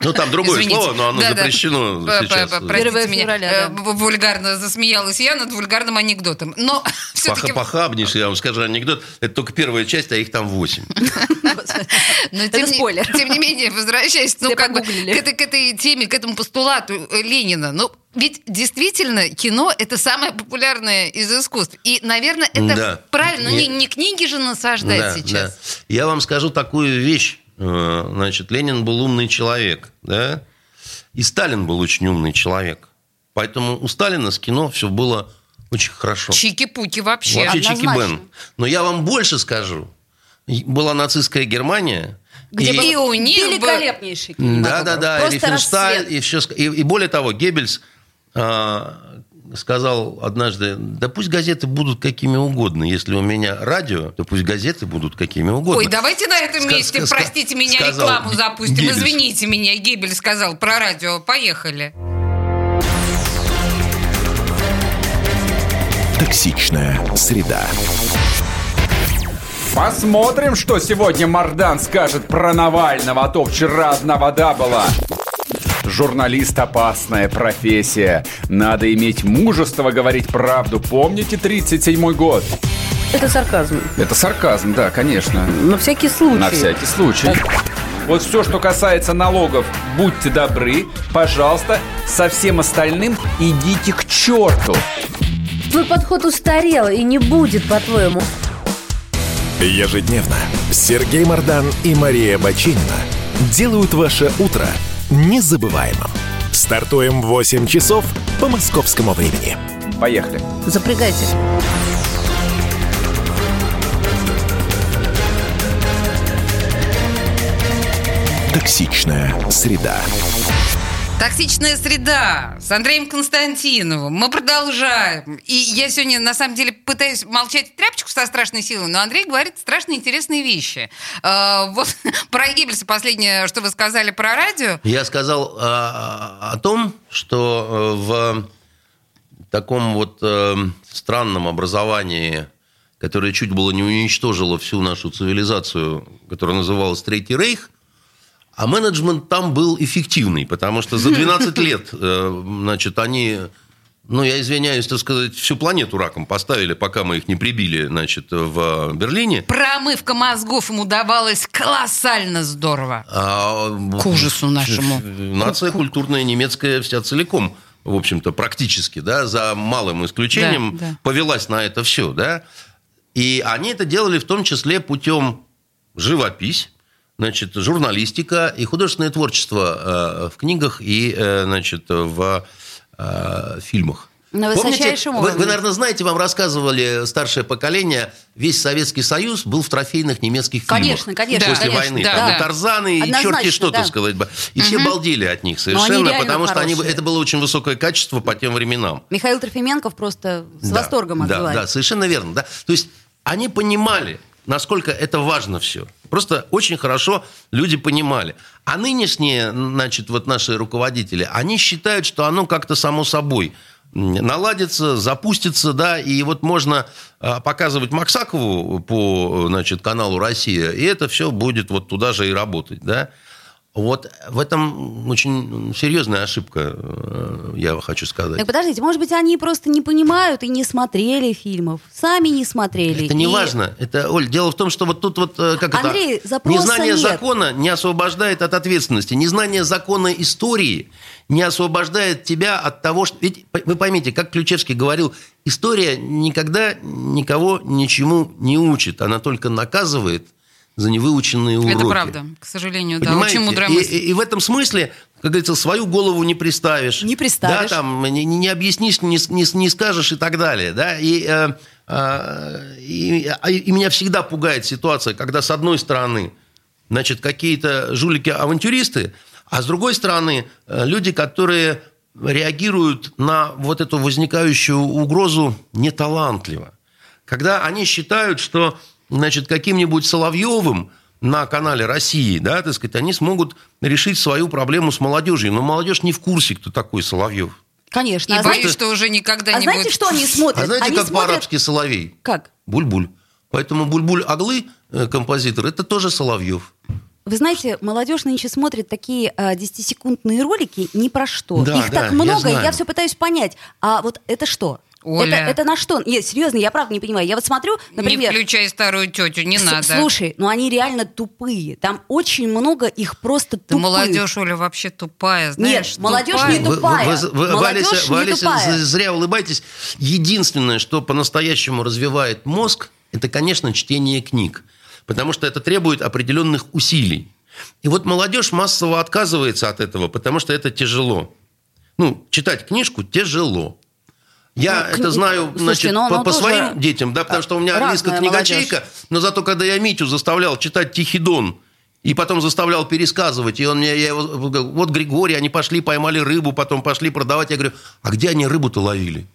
S2: Ну, там другое
S1: Извините.
S2: слово, но оно
S1: Да, да.
S2: запрещено
S1: п-
S2: сейчас.
S1: Простите
S3: 1
S1: меня,
S3: февраля,
S1: э,
S3: да.
S1: вульгарно засмеялась я над вульгарным анекдотом. Но все-таки...
S2: Пох- Похабнейший, я вам скажу, анекдот. Это только первая часть, а их там восемь.
S1: Но
S3: Это
S1: тем не-
S3: спойлер.
S1: Тем не менее, возвращаясь ну,
S3: Все
S1: как бы, к, этой, к этой теме, к этому постулату Ленина, ну, ведь действительно кино – это самое популярное из искусств. И, наверное, это
S2: Да.
S1: правильно. Ну, не,
S2: Не-
S1: не книги же насаждать
S2: Да,
S1: сейчас.
S2: да. Я вам скажу такую вещь. Э, Значит, Ленин был умный человек, да? И Сталин был очень умный человек. Поэтому у Сталина с кино все было очень хорошо.
S1: Чики-пуки вообще.
S2: Вообще чики-бен. Но я вам больше скажу. Была нацистская Германия.
S3: Где
S2: и-
S3: был
S1: И у них
S3: великолепнейший
S2: Да,
S3: кинематограф.
S2: да, да. И
S3: Просто
S2: Рифеншталь,
S3: расцвет.
S2: и, все, и, и более того, Геббельс а, сказал однажды, да пусть газеты будут какими угодно. Если у меня радио, то пусть газеты будут какими угодно.
S1: Ой, давайте на этом месте,
S2: ска-
S1: простите меня, рекламу запустим.
S2: Геббельс.
S1: Извините меня, Гебель сказал про радио. Поехали.
S4: Токсичная среда.
S10: Посмотрим, что сегодня Мардан скажет про Навального, а то вчера одна вода была. Журналист – опасная профессия. Надо иметь мужество говорить правду. Помните 37-й год?
S11: Это сарказм.
S10: Это сарказм, да, конечно.
S11: На всякий случай.
S10: На всякий случай. Вот все, что касается налогов, будьте добры, пожалуйста, со всем остальным идите к черту.
S11: Твой подход устарел и не будет, по-твоему.
S4: Ежедневно Сергей Мардан и Мария Бачинина делают ваше утро незабываемым. Стартуем в 8 часов по московскому времени.
S10: Поехали.
S11: Запрягайте.
S4: Токсичная среда.
S1: Токсичная среда с Андреем Константиновым. Мы продолжаем. И я сегодня, на самом деле, пытаюсь молчать тряпочку со страшной силой, но Андрей говорит страшно интересные вещи. Э, вот про Геббельса последнее, что вы сказали про радио.
S2: Я сказал а, о том, что э, в таком вот э, странном образовании, которое чуть было не уничтожило всю нашу цивилизацию, которая называлась Третий Рейх, а менеджмент там был эффективный, потому что за 12 лет, э, значит, они, ну, я извиняюсь, так сказать, всю планету раком поставили, пока мы их не прибили, значит, в Берлине.
S1: Промывка мозгов ему давалась колоссально здорово.
S2: А,
S1: К ужасу нашему.
S2: Нация культурная немецкая вся целиком, в общем-то, практически, да, за малым исключением,
S1: Да, да.
S2: повелась на это все, да. И они это делали в том числе путем живопись, значит, журналистика и художественное творчество э, в книгах и, э, значит, в э, фильмах.
S3: На высочайшем
S2: вы, вы, наверное, знаете, вам рассказывали старшее поколение, весь Советский Союз был в трофейных немецких
S3: Конечно,
S2: фильмах.
S3: конечно,
S2: После
S3: конечно,
S2: войны.
S1: да,
S2: Там
S1: да.
S2: и Тарзаны, и черти что,
S3: да.
S2: так сказать. бы. И все балдели от них совершенно, потому что они,
S3: хорошие.
S2: это было очень высокое качество по тем временам.
S3: Михаил Трофименков просто с
S2: Да,
S3: восторгом
S2: да,
S3: отзывает.
S2: Да, совершенно верно. Да. То есть они понимали, насколько это важно все. Просто очень хорошо люди понимали. А нынешние, значит, вот наши руководители, они считают, что оно как-то само собой наладится, запустится, да, и вот можно а, показывать Максакову по, значит, каналу «Россия», и это все будет вот туда же и работать, да. Вот в этом очень серьезная ошибка, э, я хочу сказать.
S3: Так подождите, может быть, они просто не понимают и не смотрели фильмов, сами не смотрели.
S2: Это не
S3: И-
S2: важно. Это, Оль, дело в том, что вот тут вот э, как
S3: Андрей,
S2: это... Незнание
S3: нет.
S2: закона не освобождает от ответственности. Незнание закона истории не освобождает тебя от того, что... Ведь вы поймите, как Ключевский говорил, история никогда никого ничему не учит. Она только наказывает за невыученные уроки.
S1: Это правда, к сожалению, да.
S2: Понимаете?
S1: Очень мудрая
S2: и,
S1: мысль.
S2: и- и в этом смысле, как говорится, свою голову не приставишь.
S3: Не приставишь.
S2: Да, там, не, не объяснишь, не, не, не скажешь и так далее. Да? И, э, э, и, а- и меня всегда пугает ситуация, когда с одной стороны, значит, какие-то жулики-авантюристы, а с другой стороны, э, люди, которые реагируют на вот эту возникающую угрозу неталантливо. Когда они считают, что значит, каким-нибудь Соловьевым на канале России, да, так сказать, они смогут решить свою проблему с молодежью. Но молодежь не в курсе, кто такой Соловьев.
S3: Конечно.
S1: И
S3: а
S1: боюсь,
S3: знаете,
S1: что уже никогда
S3: а
S1: не
S3: знаете,
S1: будет.
S3: что они смотрят?
S2: А знаете,
S3: они
S2: как
S3: смотрят...
S2: по-арабски Соловей?
S3: Как?
S2: Буль-буль. Поэтому Буль-буль Аглы, э, композитор, это тоже Соловьев.
S3: Вы знаете, молодежь нынче смотрит такие а, 10-секундные ролики ни про что.
S2: Да,
S3: Их
S2: да,
S3: так
S2: я
S3: много, я,
S2: знаю.
S3: все пытаюсь понять. А вот это что?
S1: Оля.
S3: Это, это на что? Нет, серьезно, я правда не понимаю. Я вот смотрю, например...
S1: Не включай старую тетю, не
S3: с-
S1: надо.
S3: Слушай, ну они реально тупые. Там очень много их просто
S1: Да
S3: тупых.
S1: молодежь, Оля, вообще тупая, знаешь?
S3: Нет, молодежь
S1: тупая.
S3: не тупая.
S2: Вы, вы- вы,
S3: Молодежь не
S2: Валися,
S3: тупая.
S2: зря улыбайтесь. Единственное, что по-настоящему развивает мозг, это, конечно, чтение книг. Потому что это требует определенных усилий. И вот молодежь массово отказывается от этого, потому что это тяжело. Ну, читать книжку тяжело. Я
S3: Ну,
S2: это знаю
S3: Слушайте,
S2: значит, по, по своим детям, да, потому что у меня английская книгачейка, но зато когда я Митю заставлял читать «Тихий дон», и потом заставлял пересказывать, и он мне, я его, вот Григорий, они пошли, поймали рыбу, потом пошли продавать. Я говорю, а где они рыбу-то ловили?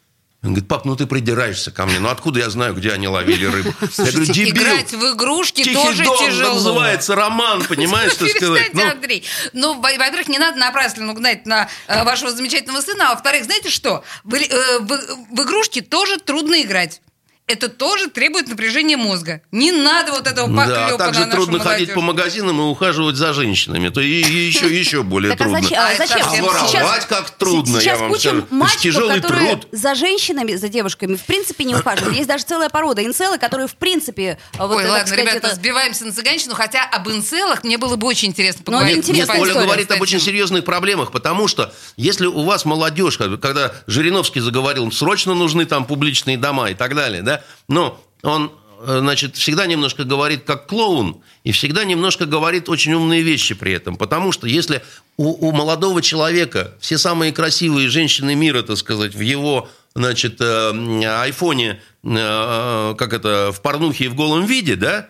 S2: Он говорит, пап, ну ты придираешься ко мне, ну откуда я знаю, где они ловили рыбу? Я говорю,
S1: Слушайте,
S2: дебил,
S1: играть в игрушки
S2: «Тихий
S1: тоже
S2: дон»
S1: тяжело.
S2: называется роман, понимаешь, что сказать? Ну,
S1: Андрей. Ну, во- во-первых, не надо напрасно гнать на э, вашего замечательного сына, а во-вторых, знаете что? В, э, в- в игрушки тоже трудно играть. Это тоже требует напряжения мозга. Не надо вот этого
S2: Да,
S1: поклепа
S2: а также
S1: на
S2: трудно ходить
S1: молодежь.
S2: по магазинам и ухаживать за женщинами. То и, и еще, еще более
S3: Так а
S2: трудно.
S3: зачем? а
S1: А
S3: зачем?
S2: А воровать
S3: Сейчас-
S2: как трудно,
S3: Сейчас
S2: я вам скажу.
S3: Мальчиков,
S2: тяжелый
S3: которые
S2: труд.
S3: за женщинами, за девушками в принципе не ухаживают. Есть даже целая порода инцелы, которые в принципе... а, вот,
S1: Ой,
S3: так
S1: ладно,
S3: сказать,
S1: ребята,
S3: это-
S1: сбиваемся на цыганщину, хотя об инцелах мне было бы очень интересно
S3: Ну,
S1: поговорить.
S3: интересная
S2: Нет, Оля
S3: история,
S2: говорит об очень серьезных проблемах, потому что если у вас молодежь, когда Жириновский заговорил, срочно нужны там публичные дома и так далее, да, но он э, значит, всегда немножко говорит как клоун и всегда немножко говорит очень умные вещи при этом. Потому что если у, у молодого человека все самые красивые женщины мира, так сказать, в его значит, э, айфоне, э, как это, в порнухе и в голом виде, да,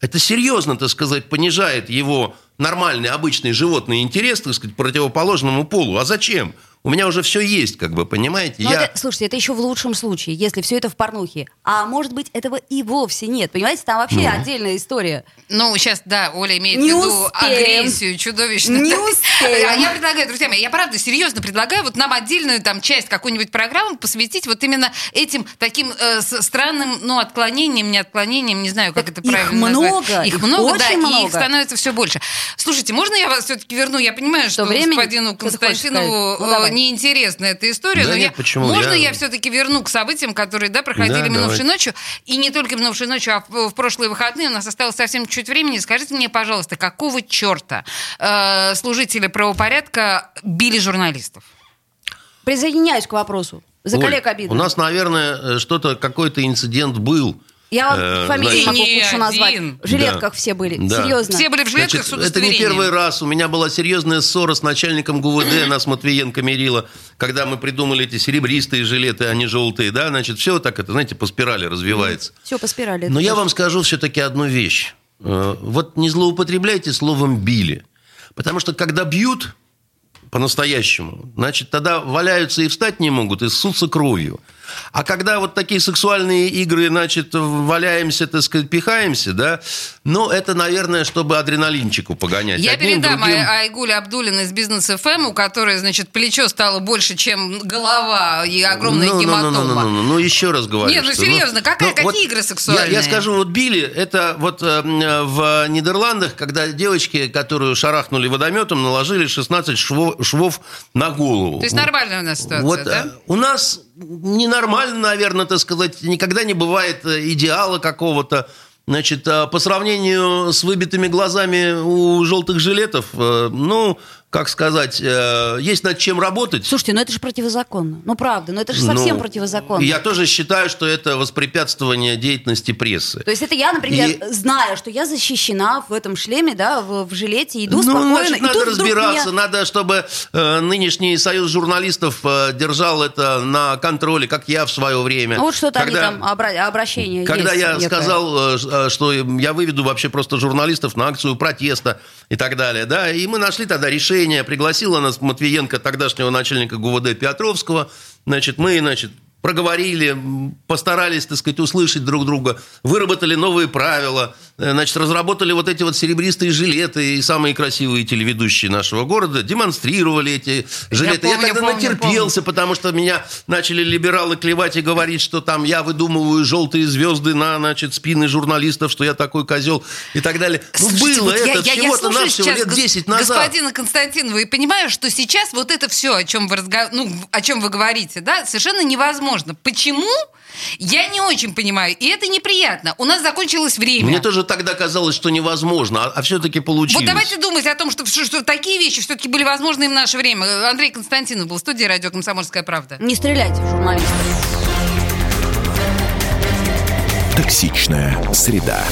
S2: это серьезно, так сказать, понижает его нормальный, обычный животный интерес, так сказать, противоположному полу. А зачем? У меня уже все есть, как бы, понимаете? Я...
S3: это, слушайте, это еще в лучшем случае, если все это в порнухе. А может быть, этого и вовсе нет. Понимаете, там вообще
S2: Ну.
S3: отдельная история.
S1: Ну, сейчас, да, Оля имеет
S3: Не
S1: в виду
S3: успеем.
S1: агрессию чудовищную.
S3: Не успеем.
S1: А я предлагаю, друзья мои, я правда серьезно предлагаю вот нам отдельную там часть какой-нибудь программы посвятить вот именно этим таким э, странным, ну, отклонением, не отклонением, не знаю, как
S3: Так
S1: это
S3: их
S1: правильно
S3: много,
S1: назвать. Их
S3: их
S1: много, да,
S3: очень
S1: и их
S3: много.
S1: становится все больше. Слушайте, можно я вас все-таки верну? Я понимаю, что
S3: времени?
S1: господину Константинову?
S3: Ну,
S1: э,
S3: давай.
S1: неинтересна эта история,
S2: Да
S1: но
S2: нет,
S1: я,
S2: почему?
S1: можно
S2: Я-
S1: я все-таки верну к событиям, которые, да, проходили
S2: Да,
S1: минувшей
S2: давайте.
S1: ночью, и не только минувшей ночью, а в, в прошлые выходные у нас осталось совсем чуть времени. Скажите мне, пожалуйста, какого черта э, служители правопорядка били журналистов?
S3: Присоединяюсь к вопросу. За коллег обидно.
S2: У нас, наверное, э, что-то, какой-то инцидент был.
S3: Я вам
S2: Э,
S3: фамилии могу лучше назвать. В жилетках
S2: Да.
S3: все были.
S2: Да.
S3: Серьезно.
S1: Все были в жилетках
S2: Значит,
S1: с
S2: это не первый раз. У меня была серьезная ссора с начальником ГУВД, нас Матвиенко мерила, когда мы придумали эти серебристые жилеты, а не желтые, да, значит, все так это, знаете, по спирали развивается.
S3: Все по спирали.
S2: Но я вам скажу все-таки одну вещь. Э, Вот не злоупотребляйте словом «били». Потому что когда бьют по-настоящему, значит, тогда валяются и встать не могут, и ссутся кровью. А когда вот такие сексуальные игры, значит, валяемся, так сказать, пихаемся, да, ну, это, наверное, чтобы адреналинчику погонять.
S1: Я
S2: Одним,
S1: передам
S2: другим.
S1: Ай- Айгуле Абдулиной из бизнес ФМ, у которой, значит, плечо стало больше, чем голова и огромная
S2: Ну, ну,
S1: гематома.
S2: Ну, ну, ну, ну, ну, еще раз говорю.
S1: Нет, ну,
S2: что,
S1: серьезно, какая- какие
S2: вот
S1: игры сексуальные?
S2: Я, я скажу, вот били, это вот э, в Нидерландах, когда девочки, которую шарахнули водометом, наложили 16 швов, швов на голову.
S1: То есть нормальная у нас ситуация,
S2: Вот,
S1: да?
S2: э, У нас ненормально, наверное, так сказать, никогда не бывает э, идеала какого-то. Значит, э, по сравнению с выбитыми глазами у желтых жилетов, э, ну, как сказать, э, есть над чем работать.
S3: Слушайте, ну это же противозаконно. Ну правда, ну это же совсем
S2: Ну,
S3: противозаконно.
S2: Я тоже считаю, что это воспрепятствование деятельности прессы.
S3: То есть это я, например,
S2: И-
S3: зная, что я защищена в этом шлеме, да, в, в жилете, иду
S2: ну,
S3: спокойно.
S2: значит,
S3: и
S2: надо разбираться,
S3: меня-
S2: надо, чтобы э, нынешний союз журналистов э, держал это на контроле, как я в свое время.
S3: Ну, вот что-то
S2: Когда-
S3: они там, обра- обращение
S2: Когда
S3: есть
S2: я
S3: некое.
S2: сказал, э, э, что я выведу вообще просто журналистов на акцию протеста и так далее, да, и мы нашли тогда решение, пригласила нас Матвиенко, тогдашнего начальника ГУВД Петровского, значит, мы, значит, проговорили, постарались, так сказать, услышать друг друга, выработали новые правила, значит, разработали вот эти вот серебристые жилеты и самые красивые телеведущие нашего города демонстрировали эти жилеты. Я,
S1: помню,
S2: тогда
S1: помню,
S2: натерпелся, потому что меня начали либералы клевать и говорить, что там я выдумываю желтые звезды на, значит, спины журналистов, что я такой козел и так далее. Ну,
S1: Слушайте,
S2: было
S1: вот я-
S2: это
S1: я- я
S2: всего-то
S1: сейчас
S2: лет
S1: гос-
S2: 10 назад.
S1: Господина Константинова и понимаю, что сейчас вот это все, о чем вы разго- ну, о чем вы говорите, да, совершенно невозможно. Почему? Я не очень понимаю, и это неприятно. У нас закончилось время.
S2: Мне тоже тогда казалось, что невозможно, а, все-таки получилось.
S1: Вот давайте думать о том, что, что, что такие вещи все-таки были возможны и в наше время. Андрей Константинов был в студии радио «Комсомольская правда».
S3: Не стреляйте в журналистов.
S4: Токсичная среда.